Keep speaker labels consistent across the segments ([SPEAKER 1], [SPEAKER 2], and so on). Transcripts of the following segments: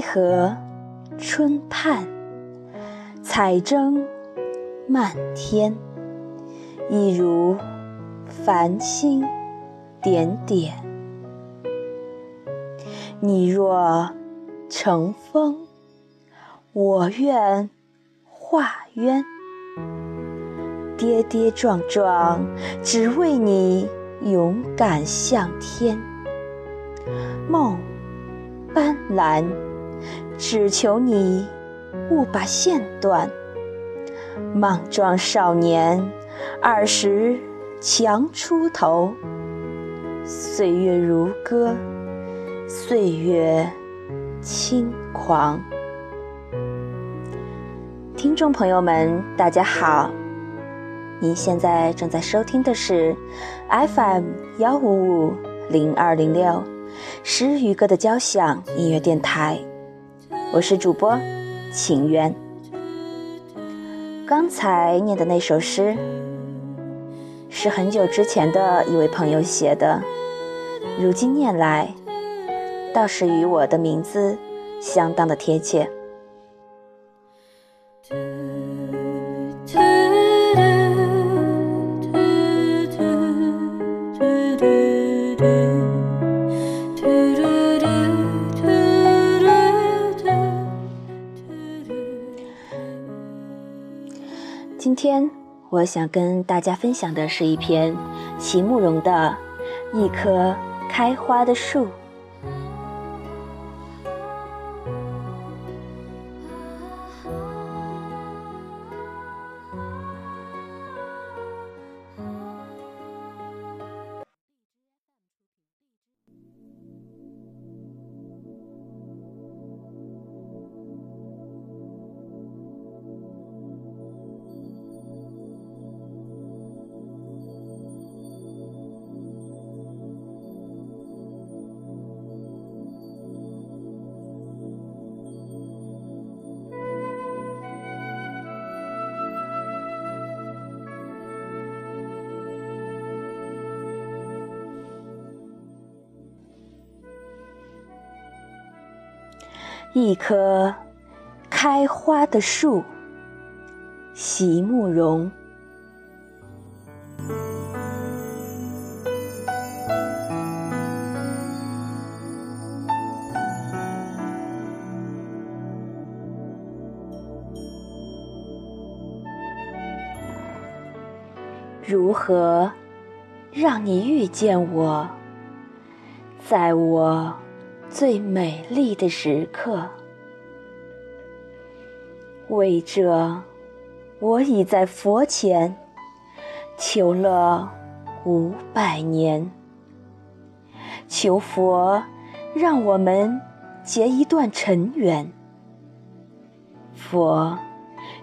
[SPEAKER 1] 河春畔，彩筝漫天，一如繁星点点。你若乘风，我愿化渊，跌跌撞撞，只为你勇敢向天。梦斑斓，只求你勿把线断。莽撞少年，二十强出头。岁月如歌，岁月轻狂。听众朋友们，大家好，您现在正在收听的是 FM 幺五五零二零六。诗与歌的交响音乐电台，我是主播秦渊。刚才念的那首诗，是很久之前的一位朋友写的，如今念来，倒是与我的名字相当的贴切。今天我想跟大家分享的是一篇席慕容的《一棵开花的树》。一棵开花的树，席慕容。如何让你遇见我，在我？最美丽的时刻，为这，我已在佛前求了五百年，求佛让我们结一段尘缘。佛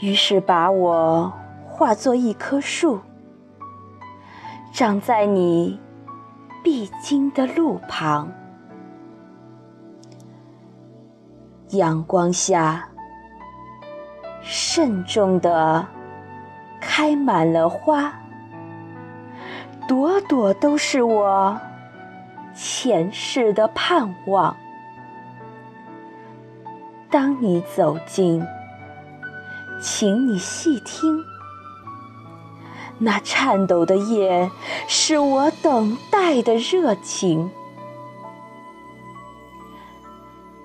[SPEAKER 1] 于是把我化作一棵树，长在你必经的路旁。阳光下，慎重地开满了花，朵朵都是我前世的盼望。当你走近，请你细听，那颤抖的叶，是我等待的热情。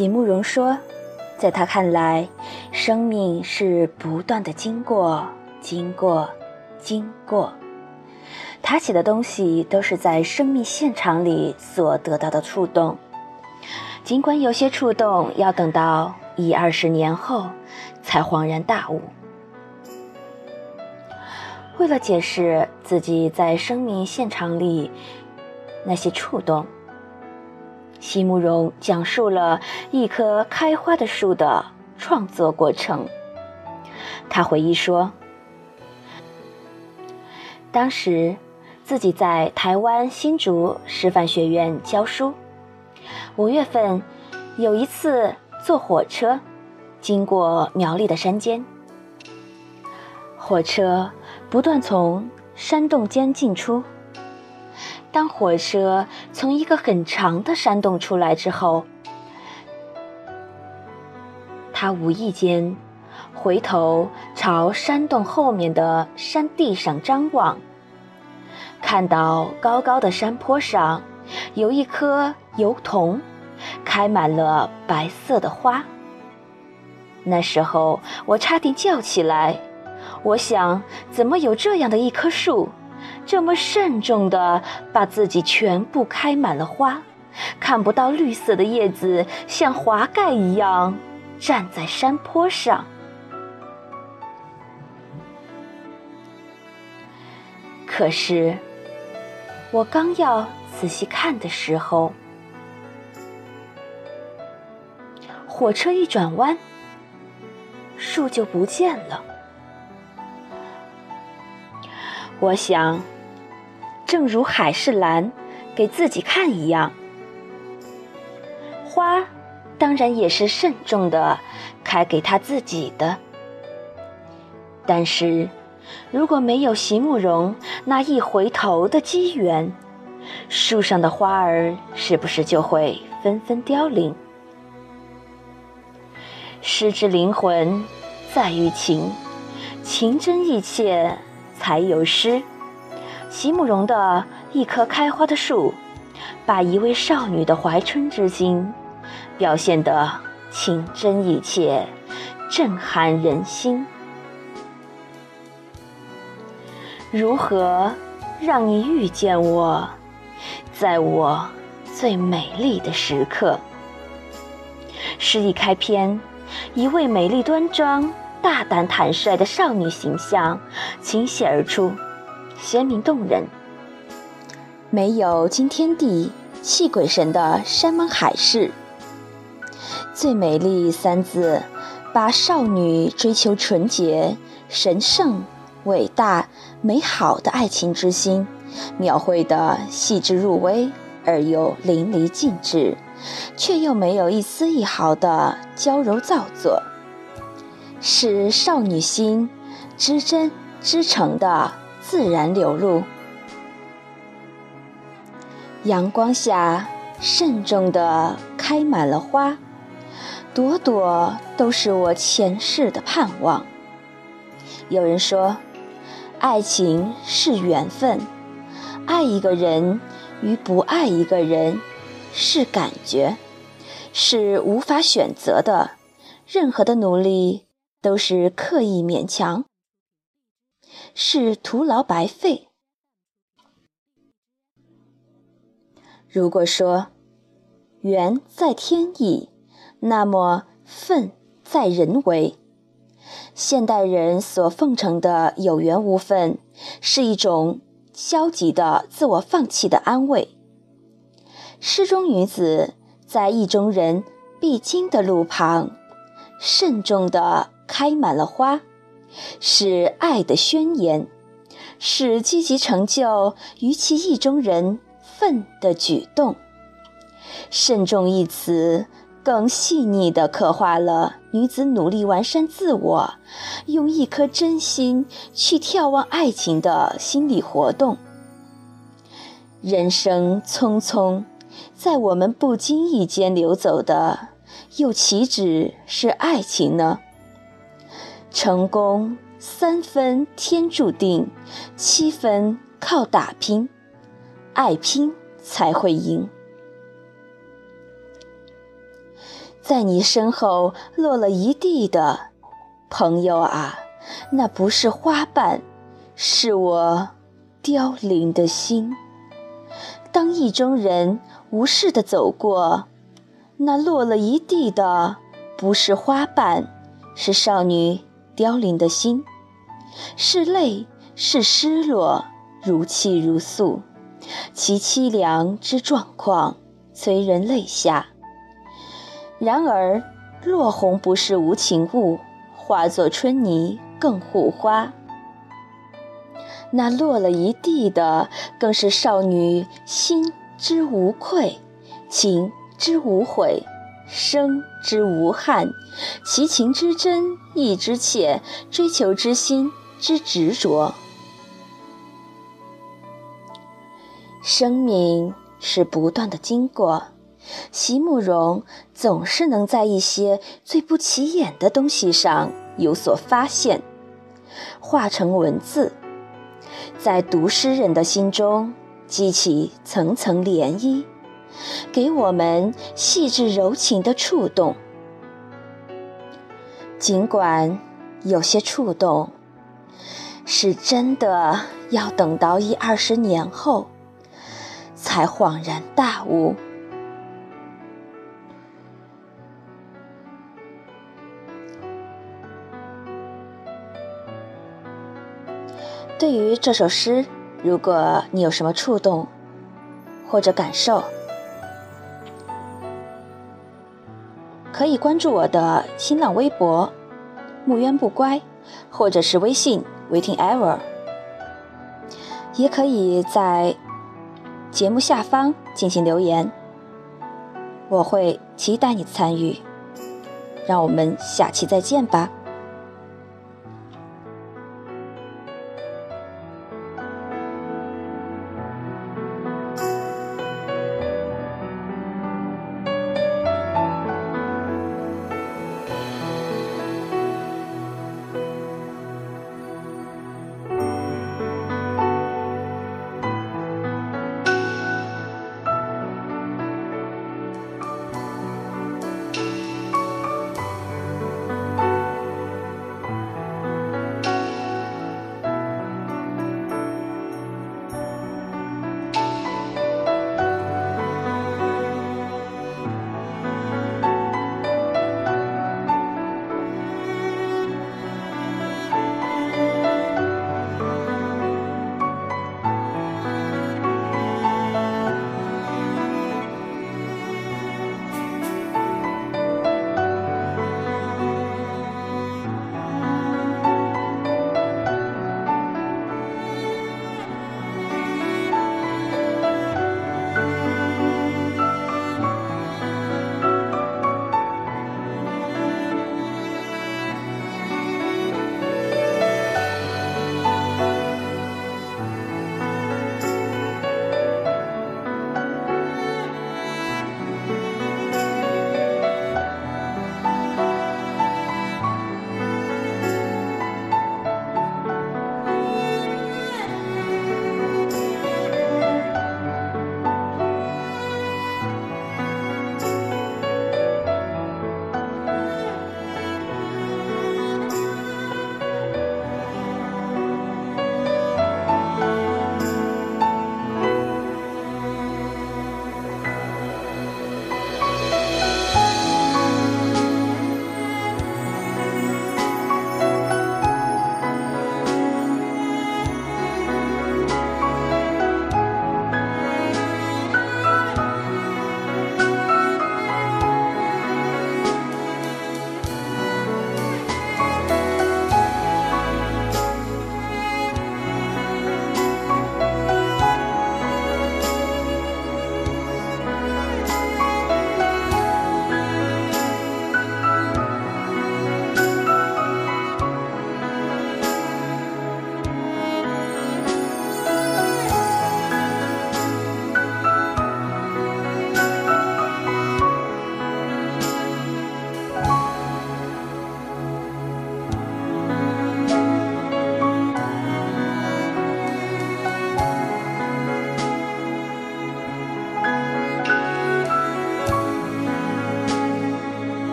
[SPEAKER 1] 席慕容说：“在他看来，生命是不断的经过、经过、经过。他写的东西都是在生命现场里所得到的触动。尽管有些触动要等到一二十年后才恍然大悟。为了解释自己在生命现场里那些触动，席慕容讲述了一棵开花的树的创作过程。他回忆说，当时自己在台湾新竹师范学院教书，五月份有一次坐火车经过苗栗的山间，火车。不断从山洞间进出。当火车从一个很长的山洞出来之后，他无意间回头朝山洞后面的山地上张望，看到高高的山坡上有一棵油桐，开满了白色的花。那时候我差点叫起来。我想，怎么有这样的一棵树，这么慎重地把自己全部开满了花，看不到绿色的叶子像华盖一样站在山坡上？可是，我刚要仔细看的时候，火车一转弯，树就不见了。我想，正如海市蓝给自己看一样，花当然也是慎重的开给他自己的。但是，如果没有席慕容那一回头的机缘，树上的花儿是不是就会纷纷凋零？诗之灵魂在于情，情真意切。才有诗，席慕容的一棵开花的树，把一位少女的怀春之心表现得情真意切，震撼人心。如何让你遇见我，在我最美丽的时刻？诗一开篇，一位美丽端庄。大胆坦率的少女形象倾泻而出，鲜明动人。没有惊天地泣鬼神的山盟海誓，最美丽三字，把少女追求纯洁、神圣、伟大、美好的爱情之心描绘的细致入微而又淋漓尽致，却又没有一丝一毫的娇柔造作。是少女心之真之诚的自然流露。阳光下慎重地开满了花，朵朵都是我前世的盼望。有人说，爱情是缘分，爱一个人与不爱一个人是感觉，是无法选择的。任何的努力。都是刻意勉强，是徒劳白费。如果说缘在天意，那么份在人为。现代人所奉承的有缘无分，是一种消极的自我放弃的安慰。诗中女子在意中人必经的路旁，慎重的。开满了花，是爱的宣言，是积极成就于其意中人份的举动。慎重一词，更细腻地刻画了女子努力完善自我，用一颗真心去眺望爱情的心理活动。人生匆匆，在我们不经意间流走的，又岂止是爱情呢？成功三分天注定，七分靠打拼，爱拼才会赢。在你身后落了一地的朋友啊，那不是花瓣，是我凋零的心。当意中人无视的走过，那落了一地的不是花瓣，是少女凋零的心，是泪，是失落，如泣如诉，其凄凉之状况，催人泪下。然而，落红不是无情物，化作春泥更护花。那落了一地的，更是少女心之无愧，情之无悔，生之无憾，其情之真，意之切，追求之心之执着。生命是不断的经过，席慕容总是能在一些最不起眼的东西上有所发现，化成文字。在读诗人的心中激起层层涟漪，给我们细致柔情的触动。尽管有些触动是真的，要等到一二十年后才恍然大悟。对于这首诗，如果你有什么触动或者感受，可以关注我的新浪微博“木渊不乖”，或者是微信 “waiting ever”，也可以在节目下方进行留言，我会期待你的参与。让我们下期再见吧。